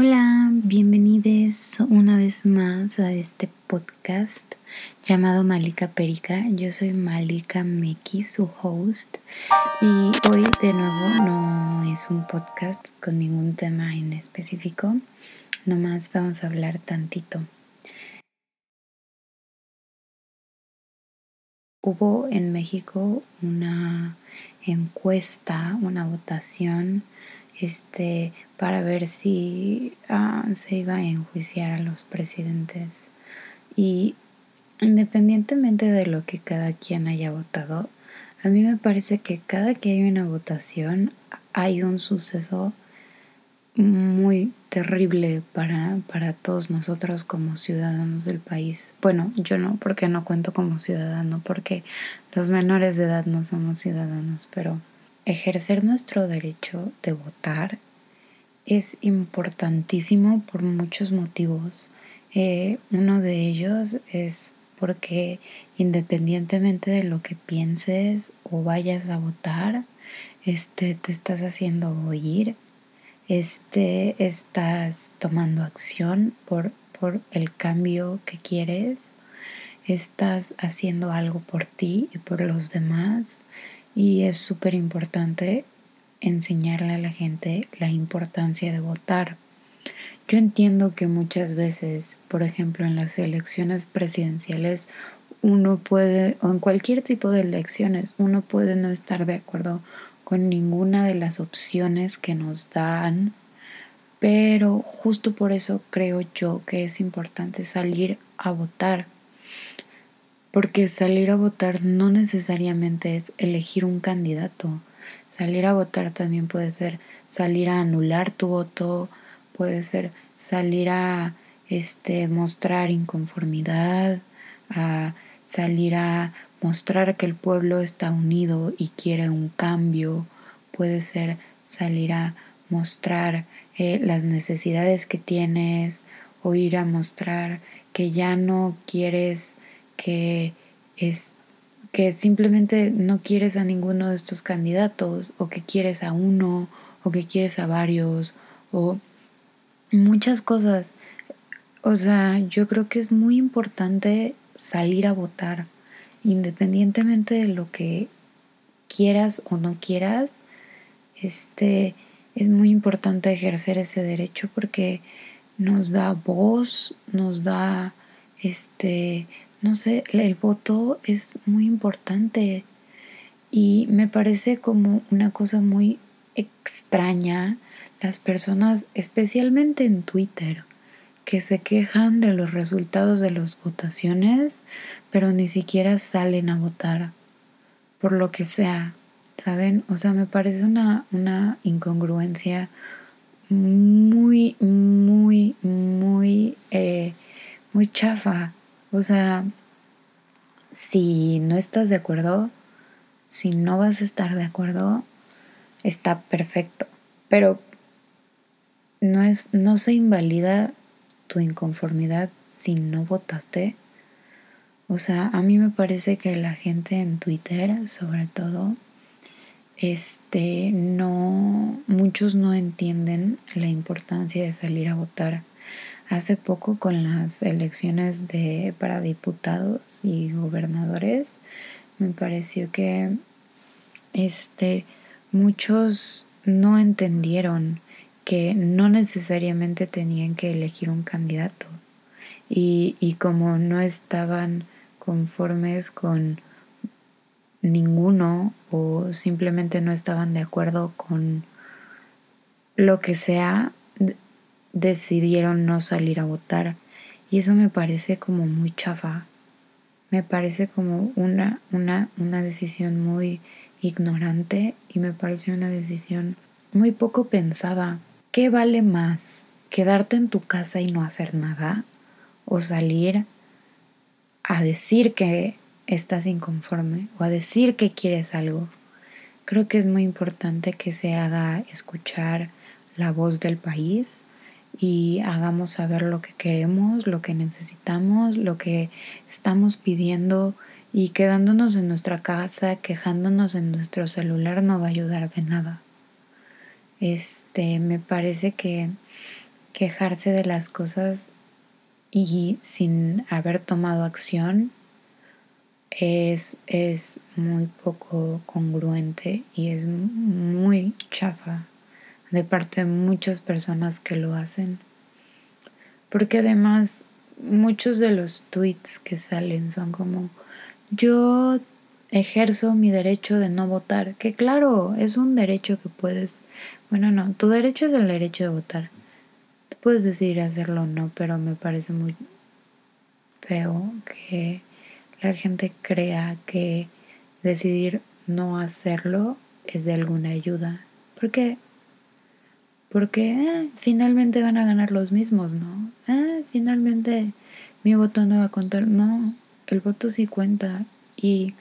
Hola, bienvenidos una vez más a este podcast llamado Malika Perica. Yo soy Malika Meki, su host, y hoy de nuevo no es un podcast con ningún tema en específico, nomás vamos a hablar tantito. Hubo en México una encuesta, una votación este, para ver si ah, se iba a enjuiciar a los presidentes. Y independientemente de lo que cada quien haya votado, a mí me parece que cada que hay una votación hay un suceso muy terrible para, para todos nosotros como ciudadanos del país. Bueno, yo no, porque no cuento como ciudadano, porque los menores de edad no somos ciudadanos, pero ejercer nuestro derecho de votar es importantísimo por muchos motivos. Eh, uno de ellos es porque independientemente de lo que pienses o vayas a votar, este, te estás haciendo oír, este, estás tomando acción por, por el cambio que quieres, estás haciendo algo por ti y por los demás, y es súper importante enseñarle a la gente la importancia de votar. Yo entiendo que muchas veces, por ejemplo, en las elecciones presidenciales, uno puede, o en cualquier tipo de elecciones, uno puede no estar de acuerdo con ninguna de las opciones que nos dan, pero justo por eso creo yo que es importante salir a votar porque salir a votar no necesariamente es elegir un candidato. Salir a votar también puede ser salir a anular tu voto, puede ser salir a este mostrar inconformidad, a salir a mostrar que el pueblo está unido y quiere un cambio, puede ser salir a mostrar eh, las necesidades que tienes o ir a mostrar que ya no quieres que es que simplemente no quieres a ninguno de estos candidatos o que quieres a uno o que quieres a varios o muchas cosas. O sea, yo creo que es muy importante salir a votar independientemente de lo que quieras o no quieras. Este es muy importante ejercer ese derecho porque nos da voz, nos da este no sé, el voto es muy importante y me parece como una cosa muy extraña las personas, especialmente en Twitter, que se quejan de los resultados de las votaciones, pero ni siquiera salen a votar por lo que sea, ¿saben? O sea, me parece una, una incongruencia muy, muy, muy, eh, muy chafa. O sea, si no estás de acuerdo, si no vas a estar de acuerdo, está perfecto. Pero no es, no se invalida tu inconformidad si no votaste. O sea, a mí me parece que la gente en Twitter, sobre todo, este, no, muchos no entienden la importancia de salir a votar Hace poco con las elecciones de, para diputados y gobernadores, me pareció que este, muchos no entendieron que no necesariamente tenían que elegir un candidato. Y, y como no estaban conformes con ninguno o simplemente no estaban de acuerdo con lo que sea, decidieron no salir a votar. Y eso me parece como muy chafa. Me parece como una, una, una decisión muy ignorante y me parece una decisión muy poco pensada. ¿Qué vale más? ¿Quedarte en tu casa y no hacer nada? ¿O salir a decir que estás inconforme o a decir que quieres algo? Creo que es muy importante que se haga escuchar la voz del país y hagamos saber lo que queremos, lo que necesitamos, lo que estamos pidiendo y quedándonos en nuestra casa, quejándonos en nuestro celular no va a ayudar de nada. Este, me parece que quejarse de las cosas y sin haber tomado acción es, es muy poco congruente y es muy chafa de parte de muchas personas que lo hacen. Porque además muchos de los tweets que salen son como yo ejerzo mi derecho de no votar, que claro, es un derecho que puedes, bueno, no, tu derecho es el derecho de votar. Tú puedes decidir hacerlo o no, pero me parece muy feo que la gente crea que decidir no hacerlo es de alguna ayuda. ¿Por qué? Porque eh, finalmente van a ganar los mismos, ¿no? Eh, finalmente mi voto no va a contar. No, el voto sí cuenta. Y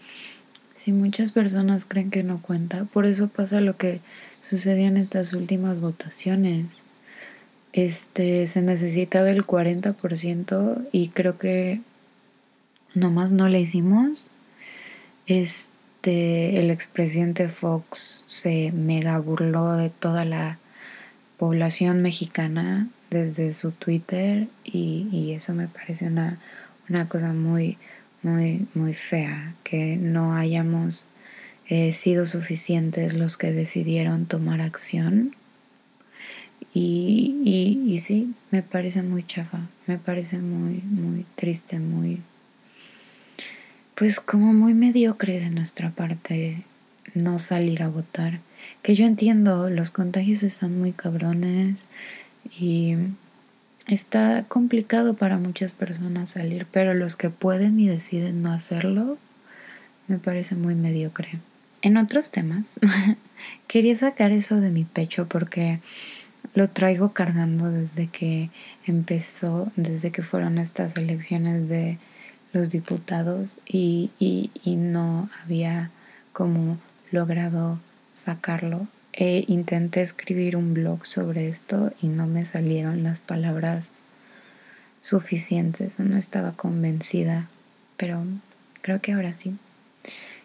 si muchas personas creen que no cuenta, por eso pasa lo que sucedió en estas últimas votaciones. Este, se necesitaba el 40% y creo que nomás no le hicimos. Este, el expresidente Fox se mega burló de toda la población mexicana desde su Twitter y, eso me parece una, una, cosa muy, muy, muy fea, que no hayamos eh, sido suficientes los que decidieron tomar acción. Y, y, y sí, me parece muy chafa, me parece muy, muy triste, muy, pues como muy mediocre de nuestra parte no salir a votar. Que yo entiendo, los contagios están muy cabrones y está complicado para muchas personas salir, pero los que pueden y deciden no hacerlo, me parece muy mediocre. En otros temas, quería sacar eso de mi pecho porque lo traigo cargando desde que empezó, desde que fueron estas elecciones de los diputados y, y, no había como logrado sacarlo. E intenté escribir un blog sobre esto y no me salieron las palabras suficientes, no estaba convencida, pero creo que ahora sí.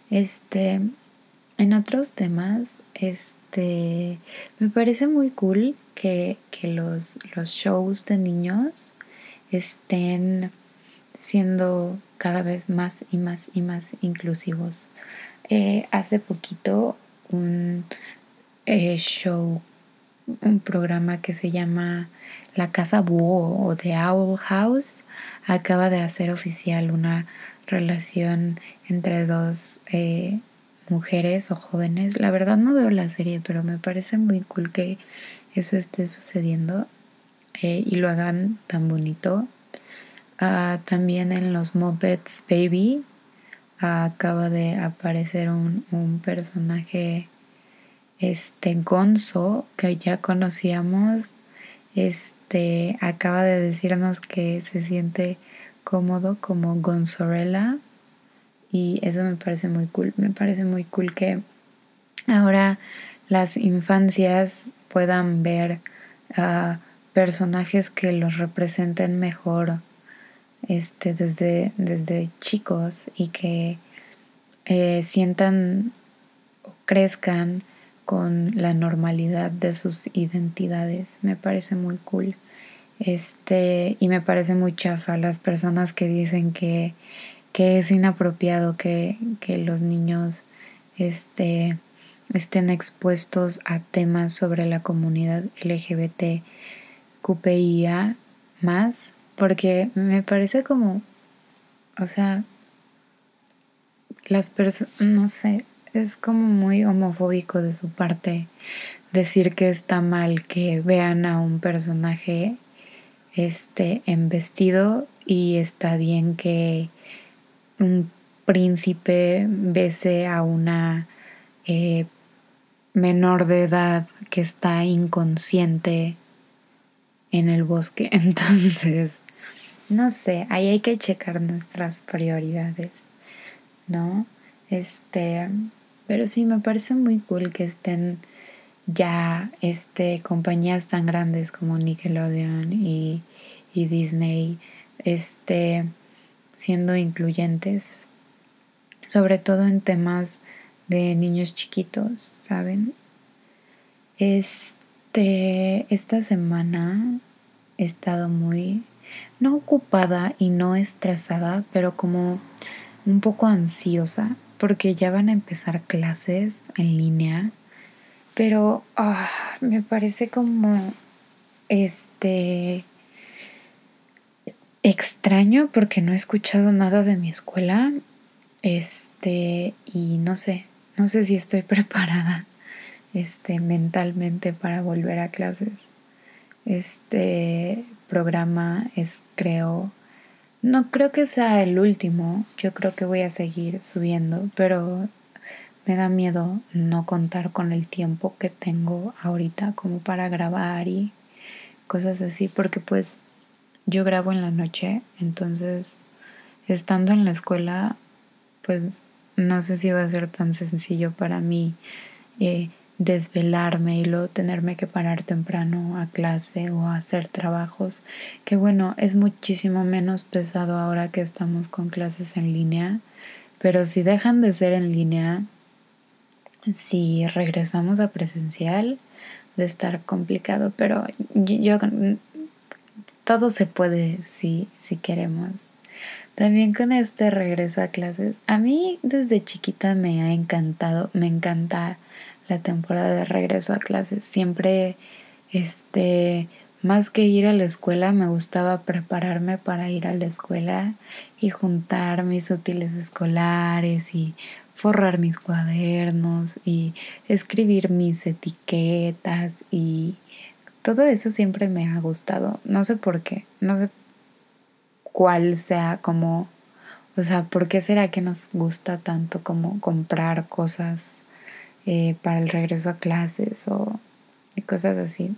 Este, en otros temas, este, me parece muy cool que, que los, los shows de niños estén siendo cada vez más y más y más inclusivos. Eh, hace poquito un eh, show, un programa que se llama La Casa Búho o The Owl House acaba de hacer oficial una relación entre dos eh, mujeres o jóvenes. La verdad no veo la serie, pero me parece muy cool que eso esté sucediendo y lo hagan tan bonito. Ah, también en los Muppets Baby acaba de aparecer un, un, personaje este Gonzo que ya conocíamos. Este acaba de decirnos que se siente cómodo como Gonzorella. Y eso me parece muy cool me parece muy cool que ahora las infancias puedan ver personajes que los representen mejor este, desde, desde chicos y que eh, sientan o crezcan con la normalidad de sus identidades. Me parece muy cool. Este, y me parece muy chafa las personas que dicen que, que es inapropiado que, que los niños este, estén expuestos a temas sobre la comunidad LGBT QPIA más porque me parece como, o sea, las personas, no sé, es como muy homofóbico de su parte decir que está mal que vean a un personaje este en vestido y está bien que un príncipe bese a una eh, menor de edad que está inconsciente en el bosque. Entonces, no sé, ahí hay que checar nuestras prioridades, ¿no? Este, pero sí, me parece muy cool que estén ya este, compañías tan grandes como Nickelodeon y, y Disney este, siendo incluyentes, sobre todo en temas de niños chiquitos, ¿saben? Este, esta semana he estado muy, no ocupada y no estresada, pero como un poco ansiosa, porque ya van a empezar clases en línea, pero ah, me parece como, este, extraño porque no he escuchado nada de mi escuela, este, y no sé, no sé si estoy preparada este, mentalmente para volver a clases. Este programa es, creo, no creo que sea el último, yo creo que voy a seguir subiendo, pero me da miedo no contar con el tiempo que tengo ahorita como para grabar y cosas así, porque pues yo grabo en la noche, entonces estando en la escuela, pues no sé si va a ser tan sencillo para mí eh, desvelarme y luego tenerme que parar temprano a clase o a hacer trabajos, que bueno, es muchísimo menos pesado ahora que estamos con clases en línea, pero si dejan de ser en línea, si regresamos a presencial, va a estar complicado, pero yo, todo se puede si, si queremos. También con este regreso a clases, a mí desde chiquita me ha encantado, me encanta la temporada de regreso a clases. Siempre, este, más que ir a la escuela, me gustaba prepararme para ir a la escuela y juntar mis útiles escolares y forrar mis cuadernos y escribir mis etiquetas y todo eso siempre me ha gustado. No sé por qué, no sé cuál sea como, o sea, ¿por qué será que nos gusta tanto como comprar cosas eh, para el regreso a clases o cosas así.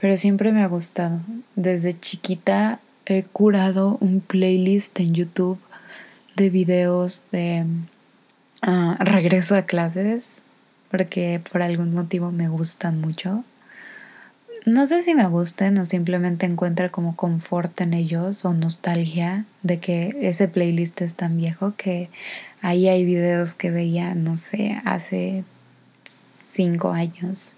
Pero siempre me ha gustado. Desde chiquita he curado un playlist en YouTube de videos de ah, regreso a clases porque por algún motivo me gustan mucho. No sé si me gusten o simplemente encuentro como confort en ellos o nostalgia de que ese playlist es tan viejo que ahí hay videos que veía, no sé, hace cinco años.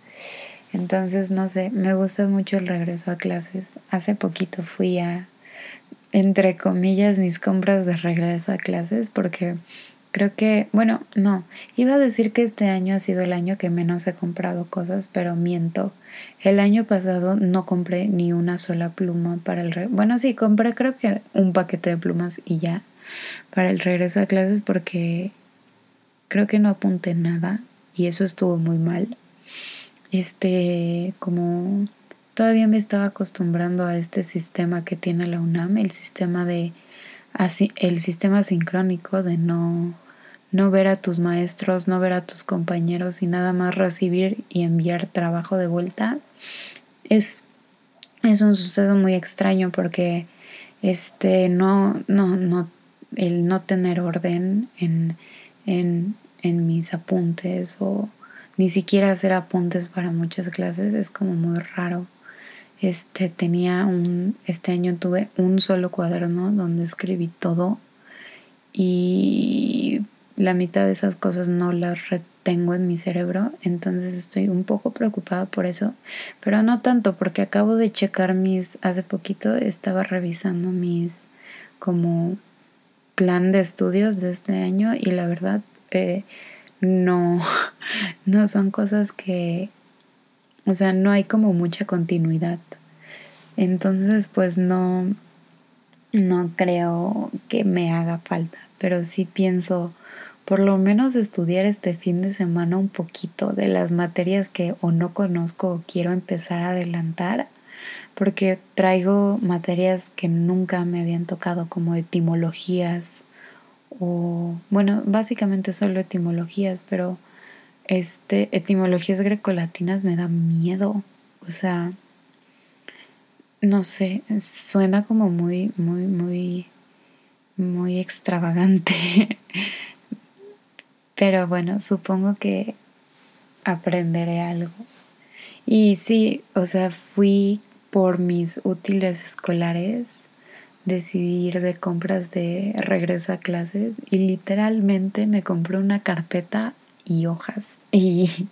Entonces, no sé, me gusta mucho el regreso a clases. Hace poquito fui a, entre comillas, mis compras de regreso a clases porque creo que, bueno, no, iba a decir que este año ha sido el año que menos he comprado cosas, pero miento. El año pasado no compré ni una sola pluma para el... bueno, sí, compré creo que un paquete de plumas y ya para el regreso a clases porque creo que no apunté nada y eso estuvo muy mal. Este, como todavía me estaba acostumbrando a este sistema que tiene la UNAM, el sistema de el sistema sincrónico de no no ver a tus maestros, no ver a tus compañeros y nada más recibir y enviar trabajo de vuelta. Es, es un suceso muy extraño porque este no, no, no, el no tener orden en, en, en mis apuntes o ni siquiera hacer apuntes para muchas clases es como muy raro. Este tenía un este año tuve un solo cuaderno donde escribí todo y la mitad de esas cosas no las retengo en mi cerebro, entonces estoy un poco preocupada por eso, pero no tanto porque acabo de checar mis hace poquito estaba revisando mis como plan de estudios de este año y la verdad eh, no, no son cosas que, o sea, no hay como mucha continuidad. Entonces, pues no, no creo que me haga falta, pero sí pienso por lo menos estudiar este fin de semana un poquito de las materias que o no conozco o quiero empezar a adelantar, porque traigo materias que nunca me habían tocado como etimologías o bueno, básicamente solo etimologías, pero este etimologías grecolatinas me da miedo, o sea, no sé, suena como muy muy muy muy extravagante. Pero bueno, supongo que aprenderé algo. Y sí, o sea, fui por mis útiles escolares decidir de compras de regreso a clases y literalmente me compré una carpeta y hojas y,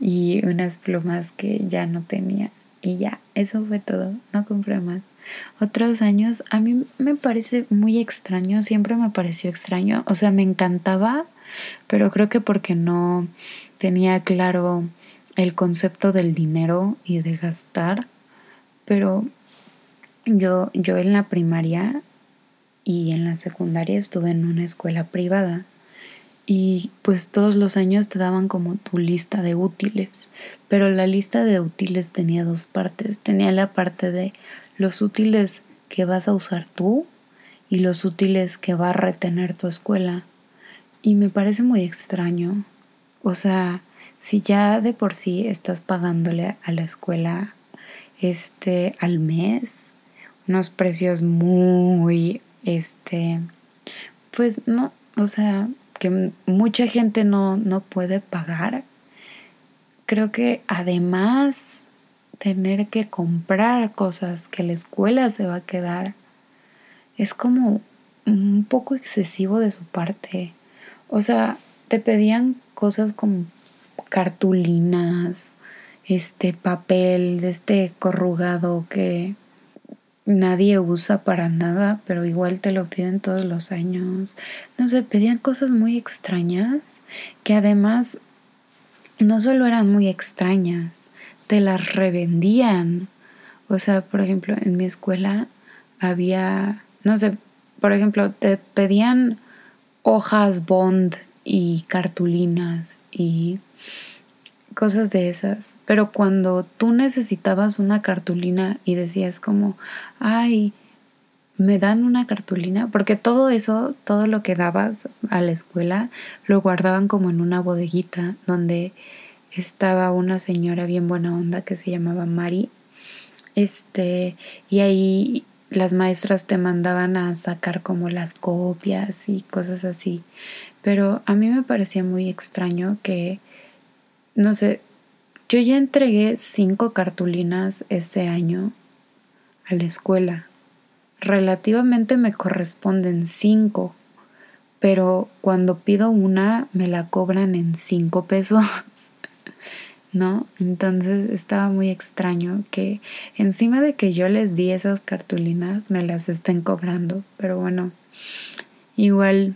y unas plumas que ya no tenía. y ya, eso fue todo, no compré más. Otros años, a mí me parece muy extraño, siempre me pareció extraño, o sea, me encantaba, pero creo que porque no tenía claro el concepto del dinero y de gastar, pero yo, yo en la primaria y en la secundaria estuve en una escuela privada y pues todos los años te daban como tu lista de útiles, pero la lista de útiles tenía dos partes. Tenía la parte de los útiles que vas a usar tú y los útiles que va a retener tu escuela. Y me parece muy extraño. O sea, si ya de por sí estás pagándole a la escuela este al mes unos precios muy este pues no, o sea, que mucha gente no, no puede pagar, creo que además tener que comprar cosas que la escuela se va a quedar es como un poco excesivo de su parte. O sea, te pedían cosas como cartulinas, este papel, este corrugado que nadie usa para nada, pero igual te lo piden todos los años. No sé, pedían cosas muy extrañas que además no solo eran muy extrañas, te las revendían. O sea, por ejemplo, en mi escuela había, no sé, por ejemplo, te pedían hojas bond y cartulinas y cosas de esas. Pero cuando tú necesitabas una cartulina y decías como, ay, me dan una cartulina, porque todo eso, todo lo que dabas a la escuela, lo guardaban como en una bodeguita donde estaba una señora bien buena onda que se llamaba Mari. Este, y ahí las maestras te mandaban a sacar como las copias y cosas así. Pero a mí me parecía muy extraño que no sé, yo ya entregué cinco cartulinas este año a la escuela. Relativamente me corresponden cinco, pero cuando pido una me la cobran en cinco pesos. ¿No? Entonces estaba muy extraño que encima de que yo les di esas cartulinas me las estén cobrando. Pero bueno, igual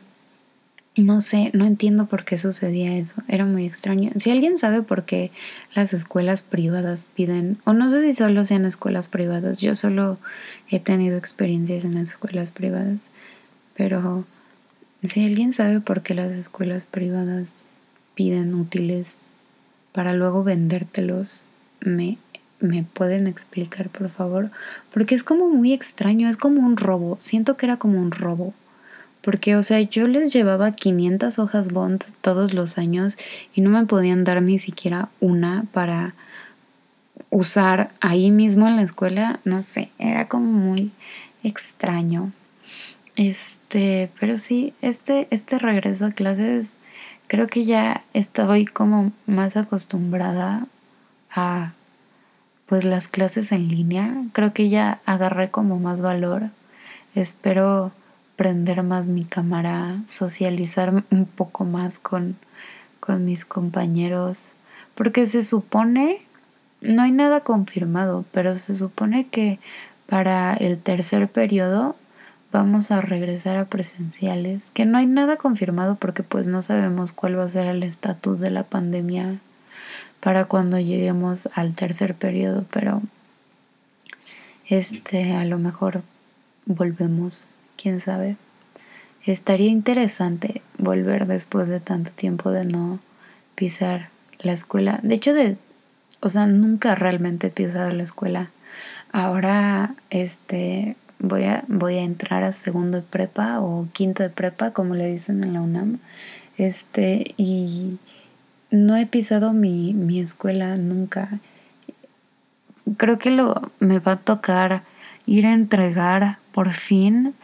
no sé, no entiendo por qué sucedía eso, era muy extraño. Si alguien sabe por qué las escuelas privadas piden, o no sé si solo sean escuelas privadas, yo solo he tenido experiencias en las escuelas privadas, pero si alguien sabe por qué las escuelas privadas piden útiles para luego vendértelos, me, me pueden explicar, por favor, porque es como muy extraño, es como un robo, siento que era como un robo porque, o sea, yo les llevaba 500 hojas Bond todos los años y no me podían dar ni siquiera una para usar ahí mismo en la escuela. No sé, era como muy extraño. Este, pero sí, este, este regreso a clases, creo que ya estoy como más acostumbrada a pues las clases en línea. Creo que ya agarré como más valor. Espero prender más mi cámara, socializar un poco más con, con mis compañeros, porque se supone, no hay nada confirmado, pero se supone que para el tercer periodo vamos a regresar a presenciales, que no hay nada confirmado porque pues no sabemos cuál va a ser el estatus de la pandemia para cuando lleguemos al tercer periodo, pero este a lo mejor volvemos quién sabe. Estaría interesante volver después de tanto tiempo de no pisar la escuela. De hecho, de, o sea, nunca realmente he pisado la escuela. Ahora, este, voy a, voy a entrar a segundo de prepa o quinto de prepa, como le dicen en la UNAM. Este, y no he pisado mi, mi escuela nunca. Creo que lo me va a tocar ir a entregar por fin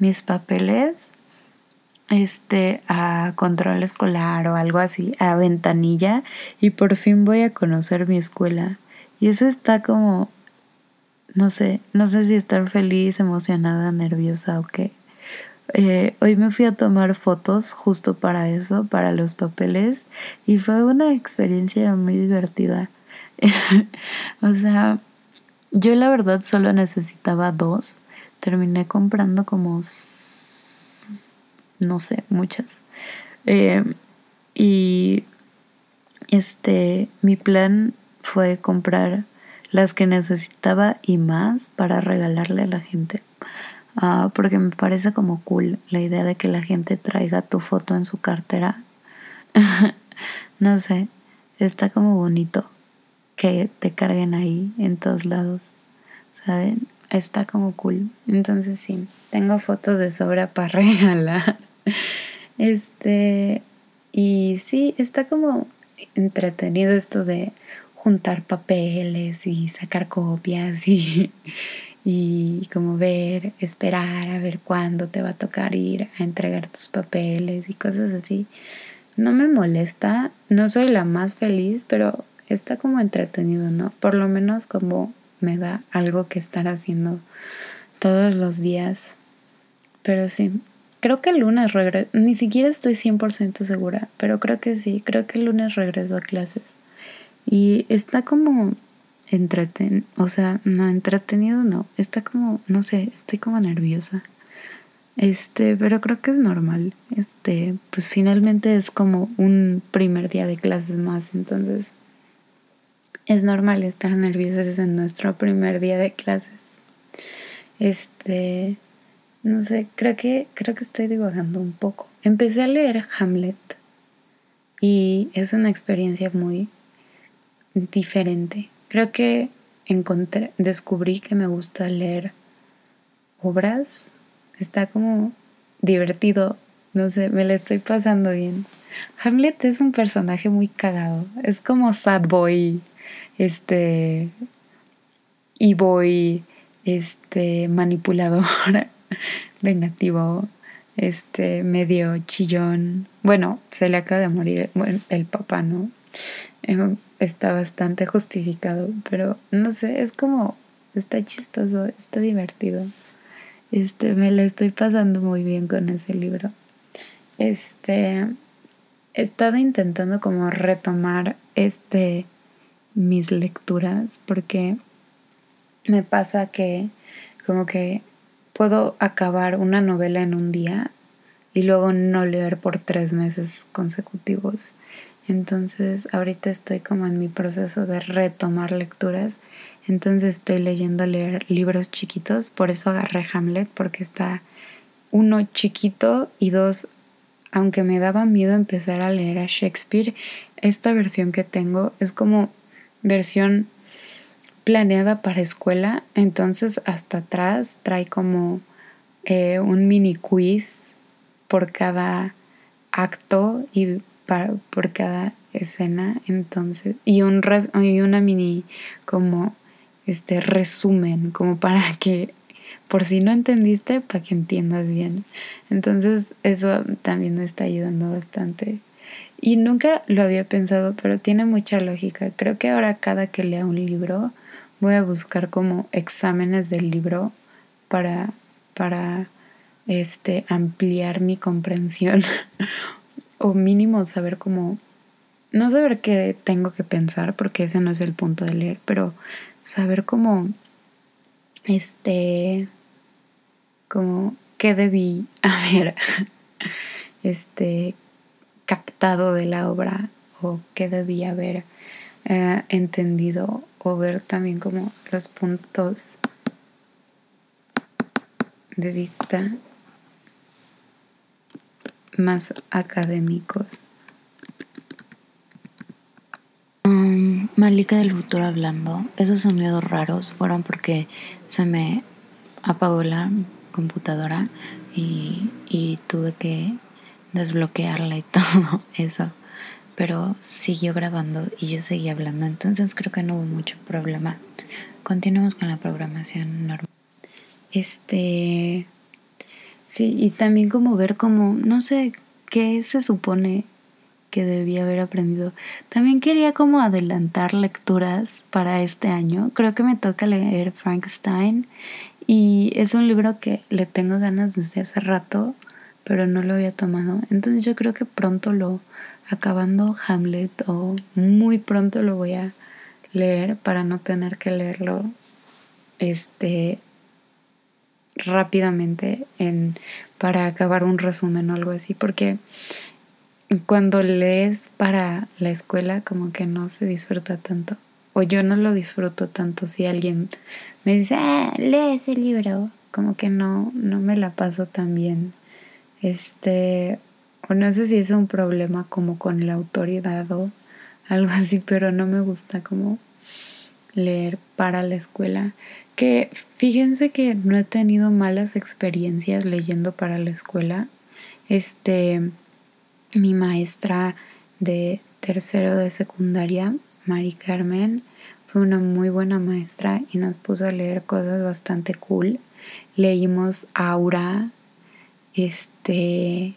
mis papeles este a control escolar o algo así, a ventanilla y por fin voy a conocer mi escuela. Y eso está como no sé, no sé si estar feliz, emocionada, nerviosa o qué. Eh, hoy me fui a tomar fotos justo para eso, para los papeles, y fue una experiencia muy divertida. o sea, yo la verdad solo necesitaba dos. Terminé comprando como, no sé, muchas. Eh, y este, mi plan fue comprar las que necesitaba y más para regalarle a la gente. Ah, porque me parece como cool la idea de que la gente traiga tu foto en su cartera. no sé, está como bonito que te carguen ahí en todos lados, ¿saben? Está como cool. Entonces sí, tengo fotos de sobra para regalar. Este, y sí, está como entretenido esto de juntar papeles y sacar copias y, y como ver, esperar a ver cuándo te va a tocar ir a entregar tus papeles y cosas así. No me molesta, no soy la más feliz, pero está como entretenido, ¿no? Por lo menos como me da algo que estar haciendo todos los días. Pero sí, creo que el lunes regreso, ni siquiera estoy 100% segura, pero creo que sí, creo que el lunes regreso a clases. Y está como entretenido, o sea, no entretenido, no, está como, no sé, estoy como nerviosa. Este, pero creo que es normal. Este, pues finalmente es como un primer día de clases más, entonces es normal estar nerviosos en nuestro primer día de clases. Este, no sé, creo que creo que estoy divagando un poco. Empecé a leer Hamlet y es una experiencia muy diferente. Creo que encontré, descubrí que me gusta leer obras. Está como divertido. No sé, me la estoy pasando bien. Hamlet es un personaje muy cagado. Es como sad boy, este, y boy, este, manipulador, vengativo, este, medio chillón. Bueno, se le acaba de morir el papá, ¿no? Em, está bastante justificado, pero no sé, es como, está chistoso, está divertido. Este, me la estoy pasando muy bien con ese libro. Este, he estado intentando como retomar este, mis lecturas, porque me pasa que como que puedo acabar una novela en un día y luego no leer por tres meses consecutivos. Entonces ahorita estoy como en mi proceso de retomar lecturas. Entonces estoy leyendo leer libros chiquitos. Por eso agarré Hamlet porque está uno chiquito y dos, aunque me daba miedo empezar a leer a Shakespeare, esta versión que tengo es como versión planeada para escuela. Entonces hasta atrás trae como eh, un mini quiz por cada acto y por cada escena, entonces, y, un y una mini como este resumen, como para que, por si no entendiste, para que entiendas bien. Entonces, eso también me está ayudando bastante. Y nunca lo había pensado, pero tiene mucha lógica. Creo que ahora cada que lea un libro, voy a buscar como exámenes del libro para, para este, ampliar mi comprensión o mínimo saber cómo, no saber qué tengo que pensar, porque ese no es el punto de leer, pero saber cómo, este, como qué debí haber, este, captado de la obra o qué debí haber eh, entendido o ver también como los puntos de vista más académicos. Um, Malika del futuro hablando, esos sonidos raros fueron porque se me apagó la computadora y tuve que desbloquearla y todo eso. Pero siguió grabando y yo seguía hablando, entonces creo que no hubo mucho problema. Continuemos con la programación normal. Este Sí, y también como ver como, no sé, qué se supone que debía haber aprendido. También quería como adelantar lecturas para este año. Creo que me toca leer Frankenstein y es un libro que le tengo ganas desde hace rato, pero no lo había tomado. Entonces yo creo que pronto lo, acabando Hamlet o muy pronto lo voy a leer para no tener que leerlo este rápidamente en para acabar un resumen o algo así porque cuando lees para la escuela como que no se disfruta tanto o yo no lo disfruto tanto si alguien me dice ah, lee ese libro como que no no me la paso tan bien este o no sé si es un problema como con la autoridad o algo así pero no me gusta como leer para la escuela. Que fíjense que no he tenido malas experiencias leyendo para la escuela. Este, mi maestra de tercero de secundaria, Mari Carmen, fue una muy buena maestra y nos puso a leer cosas bastante cool. Leímos Aura, este,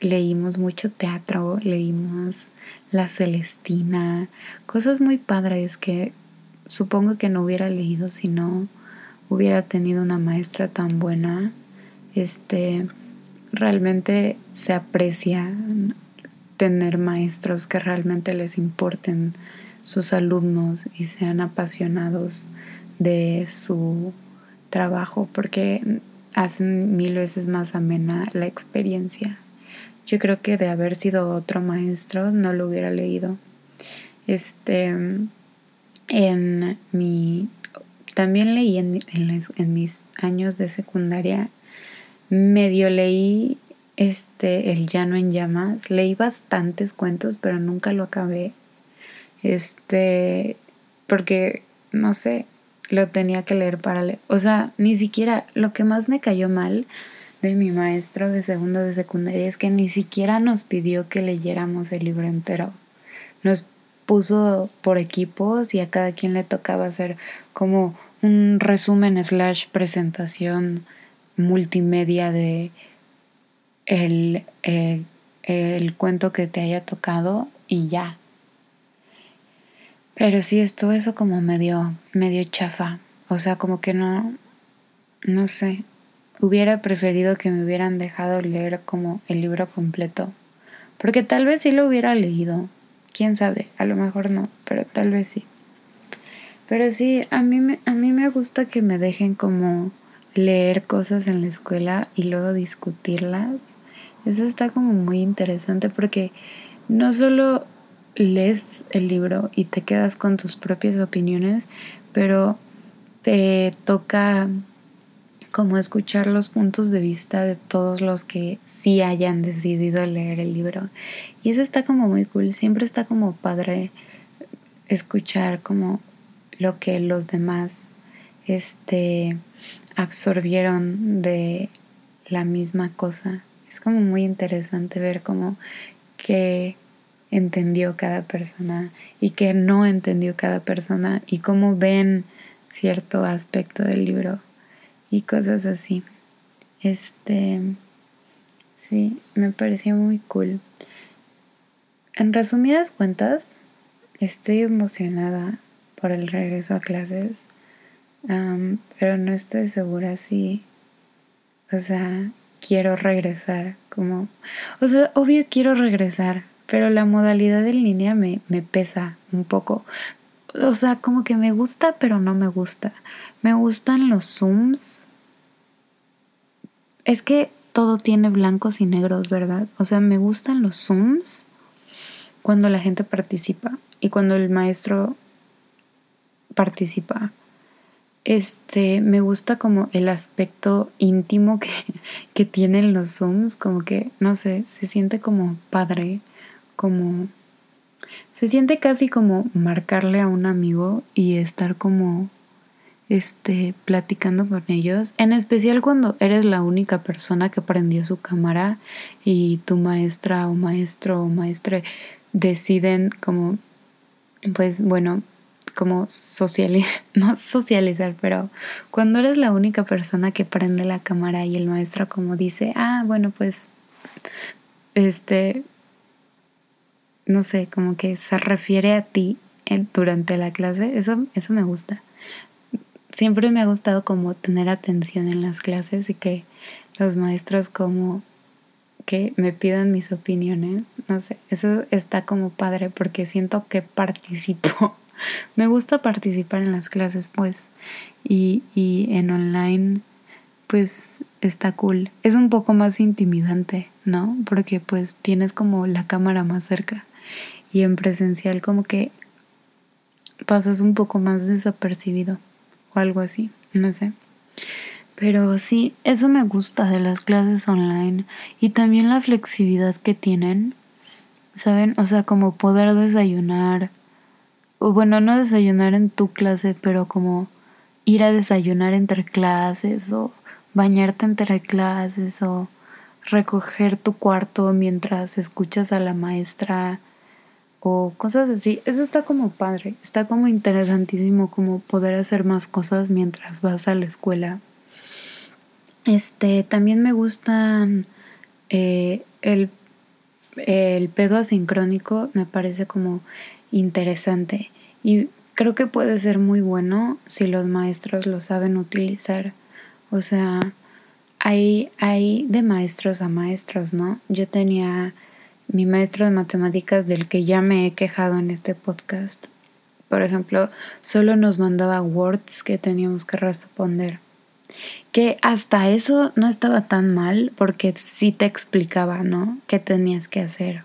leímos mucho teatro, leímos La Celestina, cosas muy padres que supongo que no hubiera leído si no hubiera tenido una maestra tan buena. Este, realmente se aprecia tener maestros que realmente les importen sus alumnos y sean apasionados de su trabajo porque hacen mil veces más amena la experiencia. Yo creo que de haber sido otro maestro no lo hubiera leído. Este en mi también leí en, mis años de secundaria medio leí este el llano en llamas leí bastantes cuentos pero nunca lo acabé este porque no sé lo tenía que leer para leer o sea ni siquiera lo que más me cayó mal de mi maestro de segundo de secundaria es que ni siquiera nos pidió que leyéramos el libro entero nos puso por equipos y a cada quien le tocaba hacer como un resumen slash presentación multimedia de el, el, cuento que te haya tocado y ya. Pero sí estuvo eso como medio, medio chafa. O sea, como que no, no sé. Hubiera preferido que me hubieran dejado leer como el libro completo. Porque tal vez sí lo hubiera leído quién sabe, a lo mejor no, pero tal vez sí. Pero sí, a mí me, a mí me gusta que me dejen como leer cosas en la escuela y luego discutirlas. Eso está como muy interesante porque no solo lees el libro y te quedas con tus propias opiniones, pero te toca como escuchar los puntos de vista de todos los que sí hayan decidido leer el libro. Y eso está como muy cool, siempre está como padre escuchar como lo que los demás este absorbieron de la misma cosa. Es como muy interesante ver cómo que entendió cada persona y que no entendió cada persona y cómo ven cierto aspecto del libro y cosas así. Este, sí, me pareció muy cool. En resumidas cuentas, estoy emocionada por el regreso a clases, pero no estoy segura si, o sea, quiero regresar, como, o sea, obvio quiero regresar, pero la modalidad en línea me, me pesa un poco. O sea, como que me gusta, pero no me gusta. Me gustan los zooms. Es que todo tiene blancos y negros, ¿verdad? O sea, me gustan los zooms cuando la gente participa y cuando el maestro participa. Este, me gusta como el aspecto íntimo que, que tienen los zooms, como que, no sé, se siente como padre, como... Se siente casi como marcarle a un amigo y estar como este, platicando con ellos, en especial cuando eres la única persona que prendió su cámara y tu maestra o maestro o maestre deciden como, pues bueno, como socializar, no socializar, pero cuando eres la única persona que prende la cámara y el maestro como dice, ah, bueno, pues, este, no sé, como que se refiere a ti durante la clase, eso, eso me gusta siempre me ha gustado como tener atención en las clases y que los maestros como que me pidan mis opiniones, no sé, eso está como padre porque siento que participo me gusta participar en las clases, pues, y, y en online, pues, está cool. Es un poco más intimidante, ¿no? Porque pues tienes como la cámara más cerca y en presencial como que pasas un poco más desapercibido o algo así, no sé. Pero sí, eso me gusta de las clases online y también la flexibilidad que tienen, ¿saben? O sea, como poder desayunar, o bueno, no desayunar en tu clase, pero como ir a desayunar entre clases o bañarte entre clases o recoger tu cuarto mientras escuchas a la maestra o cosas así. Eso está como padre, está como interesantísimo como poder hacer más cosas mientras vas a la escuela. Este, también me gustan eh, el, el pedo asincrónico, me parece como interesante y creo que puede ser muy bueno si los maestros lo saben utilizar. O sea, hay, hay de maestros a maestros, ¿no? Yo tenía mi maestro de matemáticas del que ya me he quejado en este podcast. Por ejemplo, solo nos mandaba words que teníamos que responder. Que hasta eso no estaba tan mal porque sí te explicaba, ¿no? ¿Qué tenías que hacer?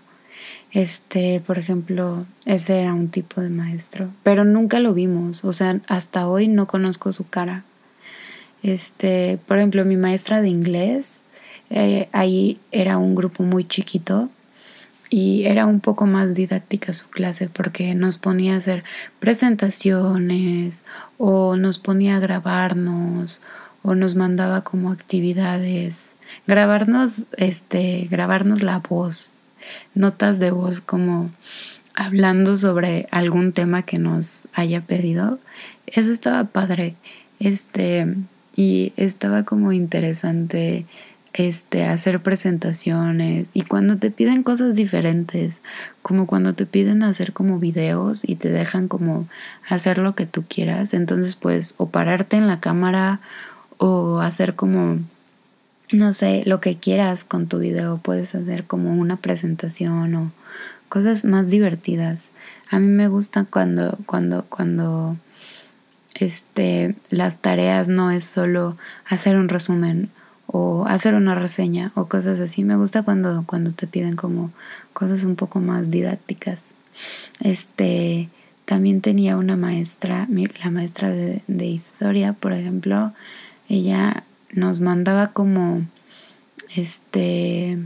Este, por ejemplo, ese era un tipo de maestro, pero nunca lo vimos, o sea, hasta hoy no conozco su cara. Este, por ejemplo, mi maestra de inglés, eh, ahí era un grupo muy chiquito y era un poco más didáctica su clase porque nos ponía a hacer presentaciones o nos ponía a grabarnos o nos mandaba como actividades. Grabarnos este grabarnos la voz notas de voz como hablando sobre algún tema que nos haya pedido. Eso estaba padre este y estaba como interesante este, hacer presentaciones y cuando te piden cosas diferentes, como cuando te piden hacer como videos y te dejan como hacer lo que tú quieras, entonces pues o pararte en la cámara o hacer como, no sé, lo que quieras con tu video, puedes hacer como una presentación o cosas más divertidas. A mí me gusta cuando, cuando, cuando este, las tareas no es solo hacer un resumen o hacer una reseña o cosas así. Me gusta cuando, cuando te piden como cosas un poco más didácticas. Este, también tenía una maestra, la maestra de, de historia, por ejemplo, ella nos mandaba como este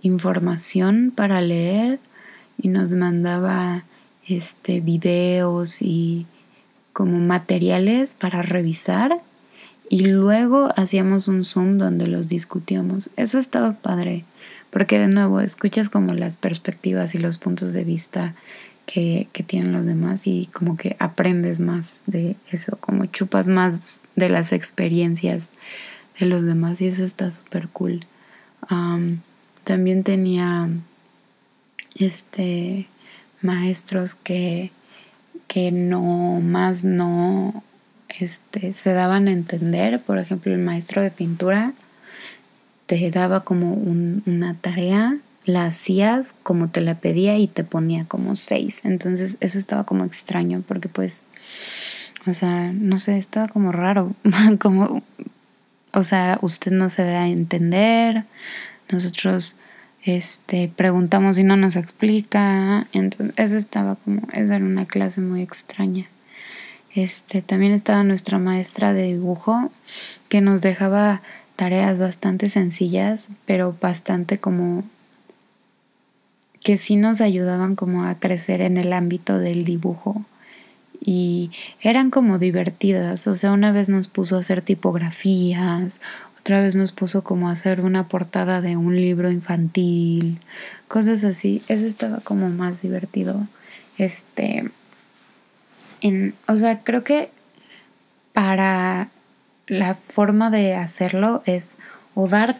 información para leer y nos mandaba este videos y como materiales para revisar y luego hacíamos un Zoom donde los discutíamos. Eso estaba padre, porque de nuevo escuchas como las perspectivas y los puntos de vista que, que tienen los demás y como que aprendes más de eso, como chupas más de las experiencias de los demás y eso está súper cool. también tenía este maestros que que no más no este, se daban a entender. Por ejemplo, el maestro de pintura te daba como una tarea, la hacías como te la pedía y te ponía como seis. Entonces eso estaba como extraño porque pues, o sea, no sé, estaba como raro. como, o sea, usted no se da a entender. Nosotros este, preguntamos y no nos explica. Entonces, eso estaba como, esa era una clase muy extraña. Este, también estaba nuestra maestra de dibujo que nos dejaba tareas bastante sencillas, pero bastante como que sí nos ayudaban como a crecer en el ámbito del dibujo y eran como divertidas, o sea, una vez nos puso a hacer tipografías, otra vez nos puso como a hacer una portada de un libro infantil, cosas así. Eso estaba como más divertido. Este, o sea, creo que para la forma de hacerlo es o dar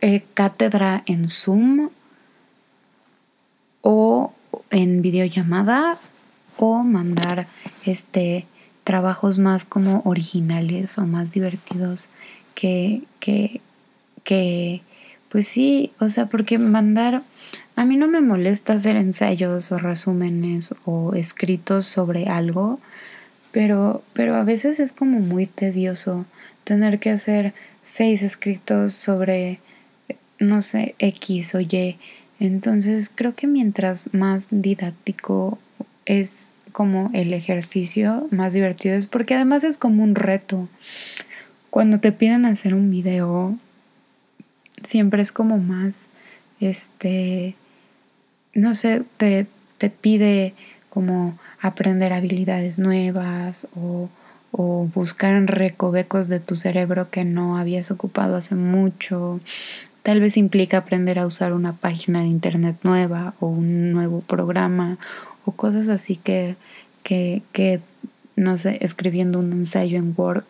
eh, cátedra en Zoom o en videollamada o mandar este trabajos más como originales o más divertidos que, que, que, pues sí, o sea, porque mandar, a mí no me molesta hacer ensayos o resúmenes o escritos sobre algo, pero, pero a veces es como muy tedioso tener que hacer seis escritos sobre, no sé, X o Y. Entonces creo que mientras más didáctico es como el ejercicio, más divertido es porque además es como un reto. Cuando te piden hacer un video, siempre es como más, este, no sé, te, te pide como aprender habilidades nuevas o, o buscar recovecos de tu cerebro que no habías ocupado hace mucho. Tal vez implica aprender a usar una página de internet nueva o un nuevo programa o cosas así que, que, que no sé, escribiendo un ensayo en Word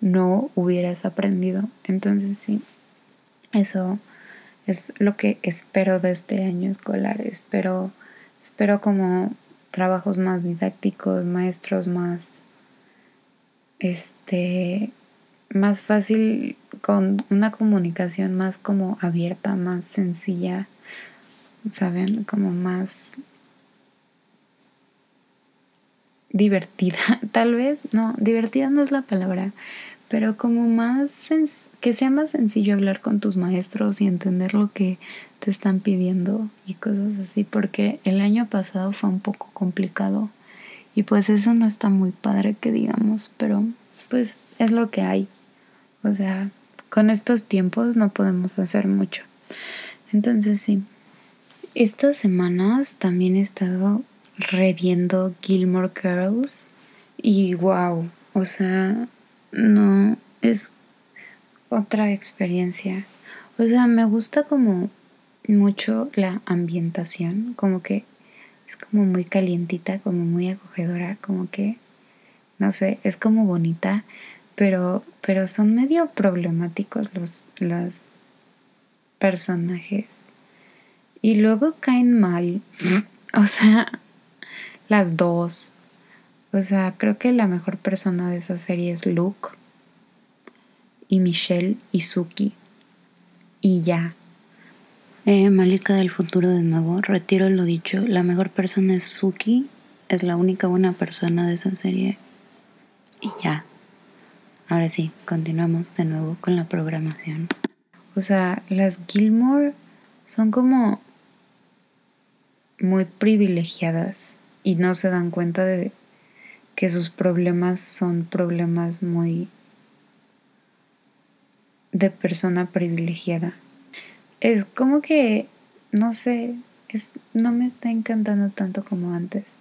no hubieras aprendido. Entonces sí, eso es lo que espero de este año escolar. Espero, espero como trabajos más didácticos, maestros más, este, más fácil, con una comunicación más como abierta, más sencilla, ¿saben? Como más divertida, tal vez, no, divertida no es la palabra, pero como más que sea más sencillo hablar con tus maestros y entender lo que te están pidiendo y cosas así, porque el año pasado fue un poco complicado y pues eso no está muy padre que digamos, pero pues es lo que hay. O sea, con estos tiempos no podemos hacer mucho. Entonces sí. Estas semanas también he estado reviendo Gilmore Girls y wow, o sea, no es otra experiencia. O sea, me gusta como mucho la ambientación, como que es como muy calientita, como muy acogedora, como que, no sé, es como bonita, pero, pero son medio problemáticos los, los personajes. Y luego caen mal, o sea, las dos. O sea, creo que la mejor persona de esa serie es Luke y Michelle y Suki. Y ya. Eh, Malika del futuro de nuevo. Retiro lo dicho. La mejor persona es Suki. Es la única buena persona de esa serie. Y ya. Ahora sí, continuamos de nuevo con la programación. O sea, las Gilmore son como muy privilegiadas y no se dan cuenta de que sus problemas son problemas muy de persona privilegiada. Es como que, no sé, es, no me está encantando tanto como antes.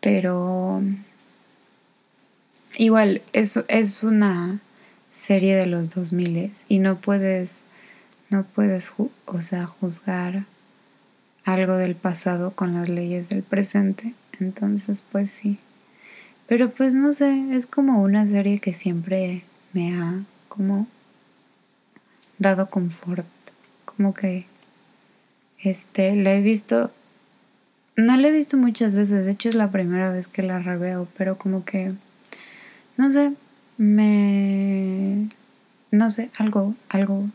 Pero igual, es, es una serie de los 2000 y no puedes, no puedes, o sea, juzgar algo del pasado con las leyes del presente. Entonces, pues sí. Pero pues no sé, es como una serie que siempre me ha como dado confort. Como que este la he visto no la he visto muchas veces, de hecho es la primera vez que la reveo, pero como que no sé, me no sé, algo algo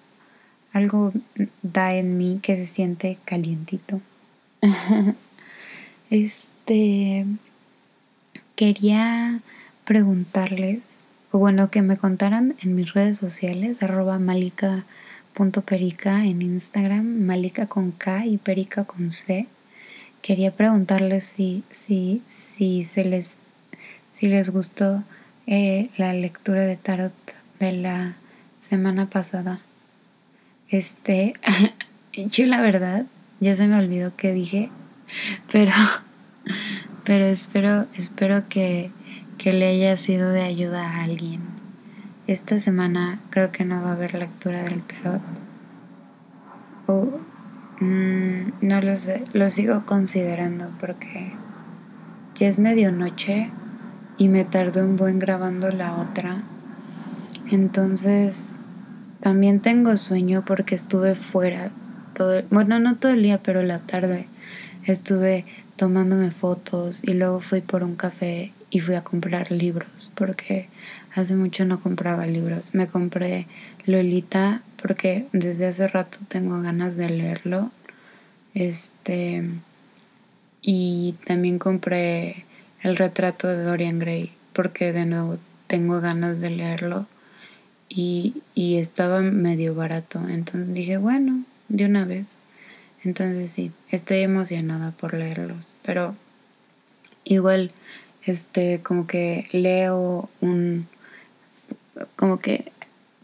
algo da en mí que se siente calientito. este quería preguntarles, o bueno, que me contaran en mis redes sociales, arroba malika.perica en Instagram, malika con K y perica con C. Quería preguntarles si, si, si se les, si les gustó eh, la lectura de tarot de la semana pasada. Este, yo la verdad, ya se me olvidó que dije, pero pero espero, espero que, le haya sido de ayuda a alguien. Esta semana creo que no va a haber lectura del tarot. O mm, no lo sé, lo sigo considerando porque ya es medianoche y me tardó un buen grabando la otra. Entonces también tengo sueño porque estuve fuera todo, bueno, no todo el día, pero la tarde estuve tomándome fotos y luego fui por un café y fui a comprar libros porque hace mucho no compraba libros. Me compré Lolita porque desde hace rato tengo ganas de leerlo. Este. Y también compré el retrato de Dorian Gray, porque de nuevo tengo ganas de leerlo. Y, y estaba medio barato. Entonces dije, bueno, de una vez. Entonces sí, estoy emocionada por leerlos. Pero igual, este, como que leo un. Como que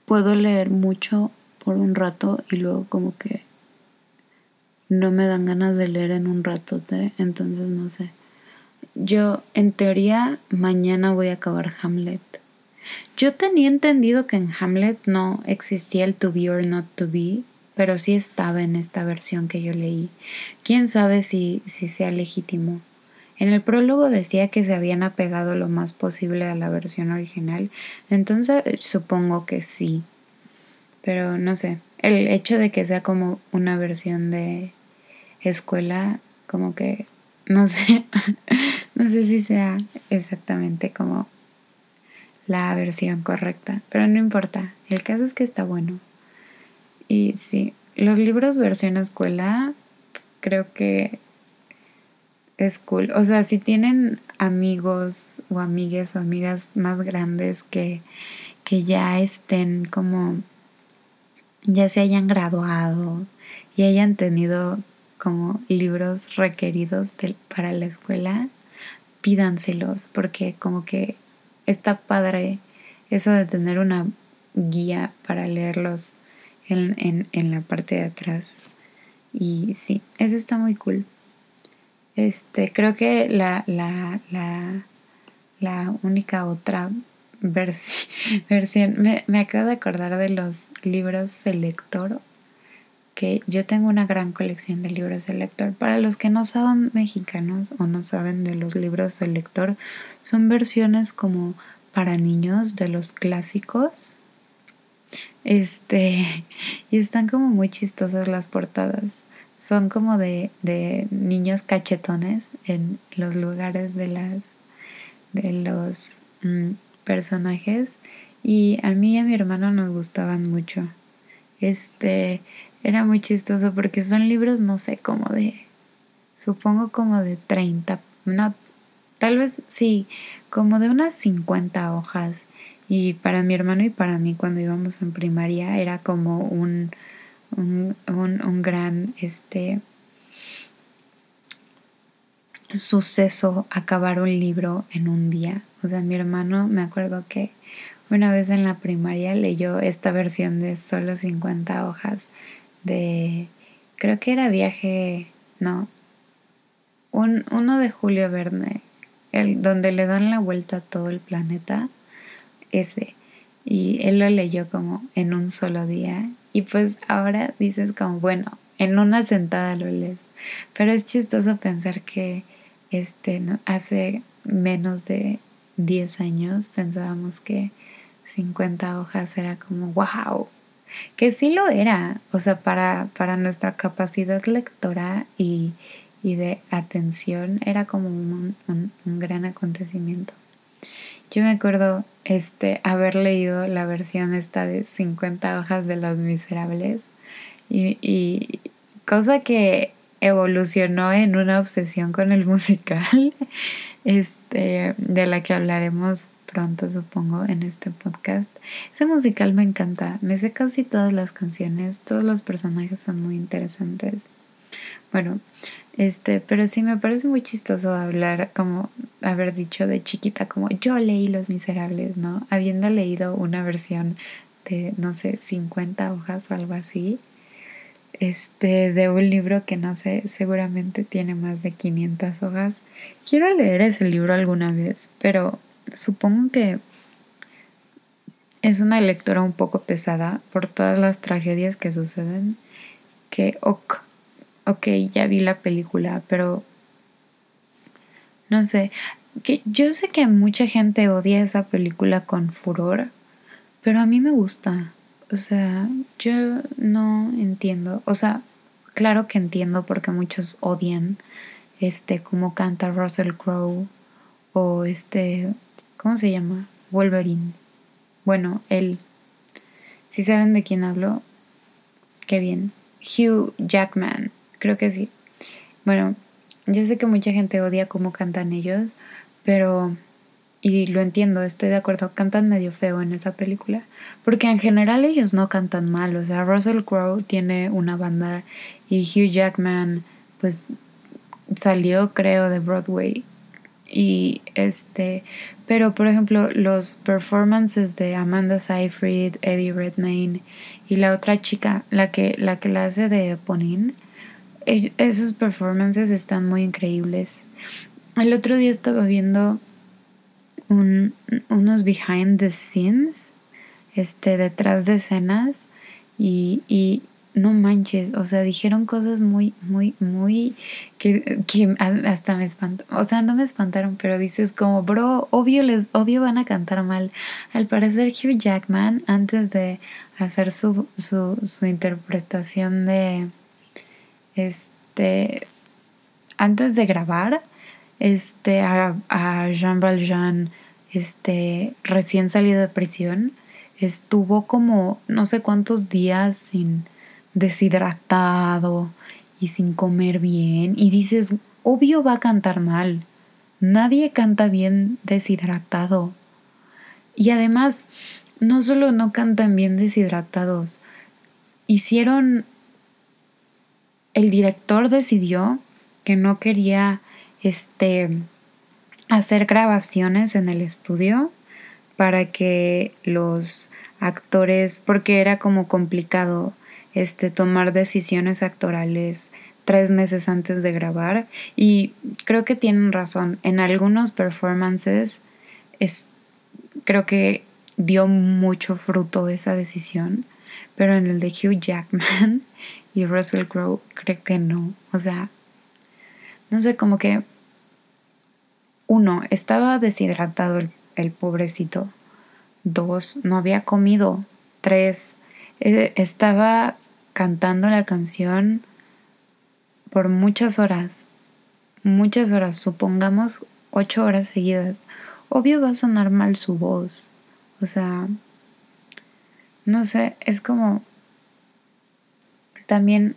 puedo leer mucho por un rato y luego como que no me dan ganas de leer en un rato, entonces no sé. Yo, en teoría, mañana voy a acabar Hamlet. Yo tenía entendido que en Hamlet no existía el to be or not to be, pero sí estaba en esta versión que yo leí. Quién sabe si, si sea legítimo. En el prólogo decía que se habían apegado lo más posible a la versión original, entonces supongo que sí. Pero no sé, el hecho de que sea como una versión de escuela, como que, no sé, no sé si sea exactamente como la versión correcta, pero no importa, el caso es que está bueno. Y sí, los libros versión escuela creo que es cool. O sea, si tienen amigos o amigues o amigas más grandes que, que ya estén como, ya se hayan graduado y hayan tenido como libros requeridos para la escuela, pídanselos porque como que está padre eso de tener una guía para leerlos en, en, la parte de atrás. Y sí, eso está muy cool. Este, creo que la, la, la, la única otra versión, me, me acabo de acordar de los libros de lector que yo tengo una gran colección de libros de lector. Para los que no saben mexicanos o no saben de los libros de lector, son versiones como para niños de los clásicos. Este, y están como muy chistosas las portadas. Son como de, de niños cachetones en los lugares de las de los mm, personajes y a mí y a mi hermano nos gustaban mucho. Este, era muy chistoso porque son libros, no sé, como de, supongo como de 30, no, tal vez sí, como de unas 50 hojas. Y para mi hermano y para mí cuando íbamos en primaria era como un, un, un, un gran, este, suceso acabar un libro en un día. O sea, mi hermano me acuerdo que una vez en la primaria leyó esta versión de solo 50 hojas de, creo que era viaje, no, un, uno de Julio Verne, el, donde le dan la vuelta a todo el planeta, ese. Y él lo leyó como en un solo día. Y pues ahora dices como, bueno, en una sentada lo lees. Pero es chistoso pensar que este, hace menos de 10 años pensábamos que 50 hojas era como, wow, que sí lo era, o sea, para, para nuestra capacidad lectora y, y de atención era como un, un, gran acontecimiento. Yo me acuerdo este, haber leído la versión esta de 50 hojas de Los Miserables y, y cosa que evolucionó en una obsesión con el musical, este, de la que hablaremos pronto, supongo, en este podcast. Ese musical me encanta. Me sé casi todas las canciones. Todos los personajes son muy interesantes. Bueno, este, pero sí me parece muy chistoso hablar, como haber dicho de chiquita, como yo leí Los Miserables, ¿no? Habiendo leído una versión de, no sé, 50 hojas o algo así. Este, de un libro que no sé, seguramente tiene más de 500 hojas. Quiero leer ese libro alguna vez, pero supongo que es una lectura un poco pesada por todas las tragedias que suceden. Que, ok, ok, ya vi la película, pero no sé, que yo sé que mucha gente odia esa película con furor, pero a mí me gusta. O sea, yo no entiendo. O sea, claro que entiendo porque muchos odian este cómo canta Russell Crowe o este ¿Cómo se llama? Wolverine. Bueno, él. Si saben de quién hablo, qué bien. Hugh Jackman. Creo que sí. bueno, yo sé que mucha gente odia cómo cantan ellos, pero y lo entiendo, estoy de acuerdo, cantan medio feo en esa película, porque en general ellos no cantan mal, o sea, Russell Crowe tiene una banda y Hugh Jackman pues salió creo de Broadway y este, pero por ejemplo los performances de Amanda Seyfried, Eddie Redmayne y la otra chica, la que la que la hace de Ponin, esos performances están muy increíbles. El otro día estaba viendo un, unos behind the scenes, este, detrás de escenas y, y no manches, o sea, dijeron cosas muy, muy, muy que, que hasta me espantaron, o sea, no me espantaron, pero dices como, bro, obvio les, obvio van a cantar mal. Al parecer Hugh Jackman, antes de hacer su, su, su interpretación de, este, antes de grabar, este, a, Jean Valjean, este, recién salido de prisión, estuvo como no sé cuántos días sin deshidratado y sin comer bien y dices, obvio va a cantar mal. Nadie canta bien deshidratado. Y además, no solo no cantan bien deshidratados, hicieron... El director decidió que no quería este hacer grabaciones en el estudio para que los actores, porque era como complicado este tomar decisiones actorales tres meses antes de grabar. Y creo que tienen razón. En algunos performances es creo que dio mucho fruto esa decisión pero en el de Hugh Jackman y Russell Crowe creo que no o sea no sé como que uno, estaba deshidratado el, pobrecito. Dos, no había comido. Tres, eh, estaba cantando la canción por muchas horas. Muchas horas, supongamos ocho horas seguidas. Obvio va a sonar mal su voz. O sea, no sé, es como... También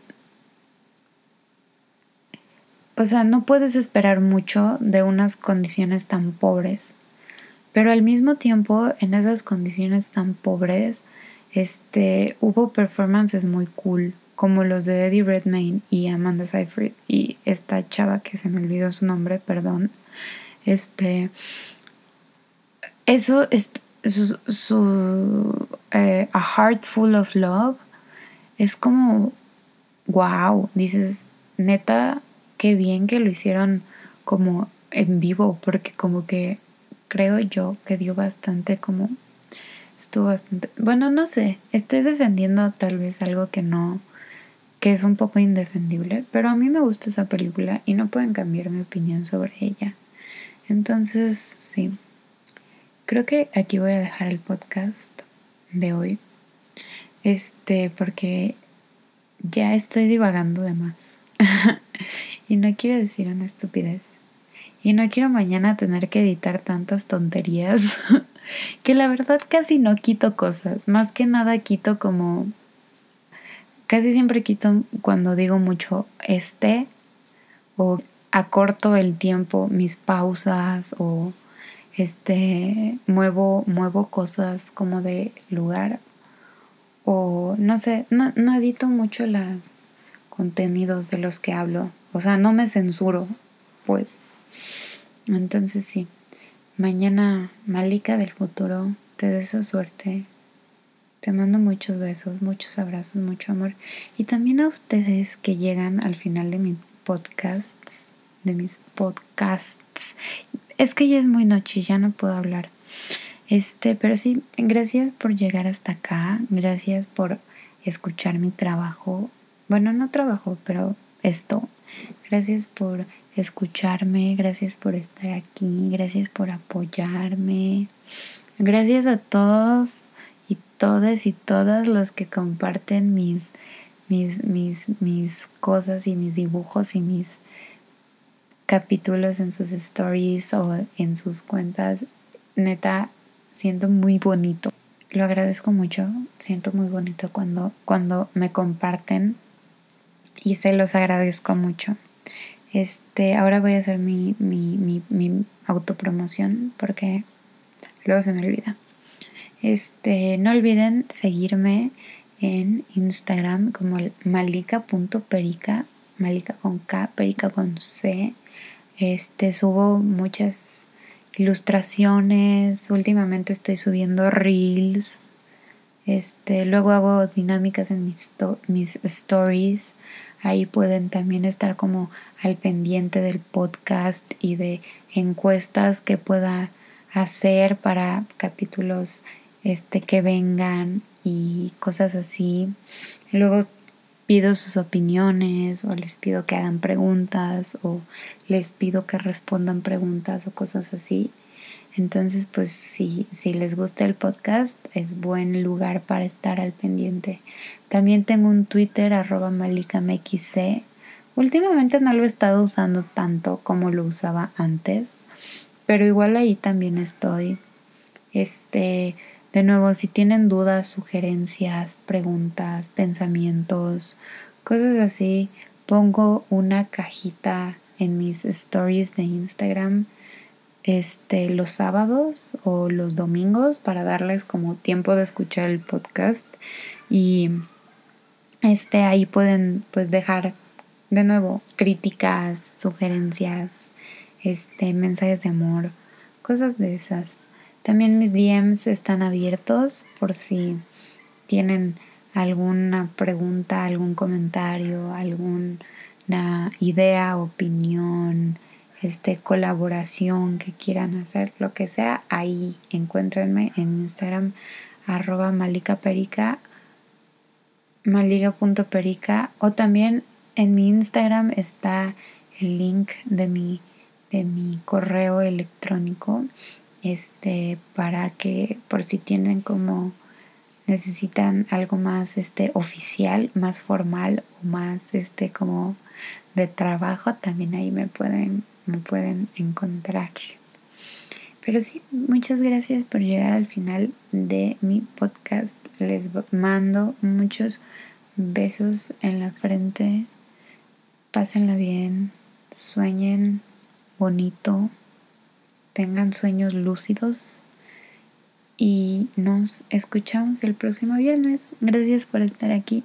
o sea, no puedes esperar mucho de unas condiciones tan pobres. Pero al mismo tiempo, en esas condiciones tan pobres, este, hubo performances muy cool, como los de Eddie Redmayne y Amanda Seyfried y esta chava que se me olvidó su nombre, perdón. Este, eso es su, eh, A Heart Full of Love es como wow, dices, neta, qué bien que lo hicieron como en vivo, porque como que creo yo que dio bastante como estuvo bastante bueno no sé estoy defendiendo tal vez algo que no que es un poco indefendible pero a mí me gusta esa película y no pueden cambiar mi opinión sobre ella. Entonces sí creo que aquí voy a dejar el podcast de hoy este porque ya estoy divagando de más y no quiero decir una estupidez. Y no quiero mañana tener que editar tantas tonterías. que la verdad casi no quito cosas. Más que nada quito como... Casi siempre quito cuando digo mucho este o acorto el tiempo, mis pausas o este muevo muevo cosas como de lugar o no sé, no, no edito mucho los contenidos de los que hablo o sea, no me censuro, pues. Entonces sí. Mañana, Malika del futuro, te deseo suerte. Te mando muchos besos, muchos abrazos, mucho amor. Y también a ustedes que llegan al final de mis podcasts, de mis podcasts. Es que ya es muy noche, ya no puedo hablar. Este, pero sí, gracias por llegar hasta acá. Gracias por escuchar mi trabajo. Bueno, no trabajo, pero esto Gracias por escucharme, gracias por estar aquí, gracias por apoyarme. Gracias a todos y todas y todas los que comparten mis, mis, mis, mis cosas y mis dibujos y mis capítulos en sus stories o en sus cuentas. Neta, siento muy bonito. Lo agradezco mucho. Siento muy bonito cuando, cuando me comparten y se los agradezco mucho. Este, ahora voy a hacer mi, mi, mi, mi autopromoción porque luego se me olvida. Este, no olviden seguirme en Instagram como malika.perica, malika con K, perica con C. Este, subo muchas ilustraciones, últimamente estoy subiendo reels. Este, luego hago dinámicas en mis, mis stories. Ahí pueden también estar como al pendiente del podcast y de encuestas que pueda hacer para capítulos este que vengan y cosas así. Luego pido sus opiniones o les pido que hagan preguntas o les pido que respondan preguntas o cosas así. Entonces, pues si, si les gusta el podcast, es buen lugar para estar al pendiente. También tengo un Twitter, arroba malikamxc. Últimamente no lo he estado usando tanto como lo usaba antes, pero igual ahí también estoy. Este, de nuevo, si tienen dudas, sugerencias, preguntas, pensamientos, cosas así, pongo una cajita en mis stories de Instagram este los sábados o los domingos para darles como tiempo de escuchar el podcast y este ahí pueden pues dejar de nuevo críticas, sugerencias, este mensajes de amor, cosas de esas. También mis DMs están abiertos por si tienen alguna pregunta, algún comentario, alguna idea, opinión, este, colaboración que quieran hacer, lo que sea, ahí encuéntrenme en Instagram arroba malicaperica maliga.perica o también en mi Instagram está el link de mi de mi correo electrónico este para que por si tienen como necesitan algo más este oficial más formal o más este como de trabajo también ahí me pueden me pueden encontrar. Pero sí muchas gracias por llegar al final de mi podcast. Les mando muchos besos en la frente. Pásenla bien sueñen bonito tengan sueños lúcidos y nos escuchamos el próximo viernes. Gracias por estar aquí.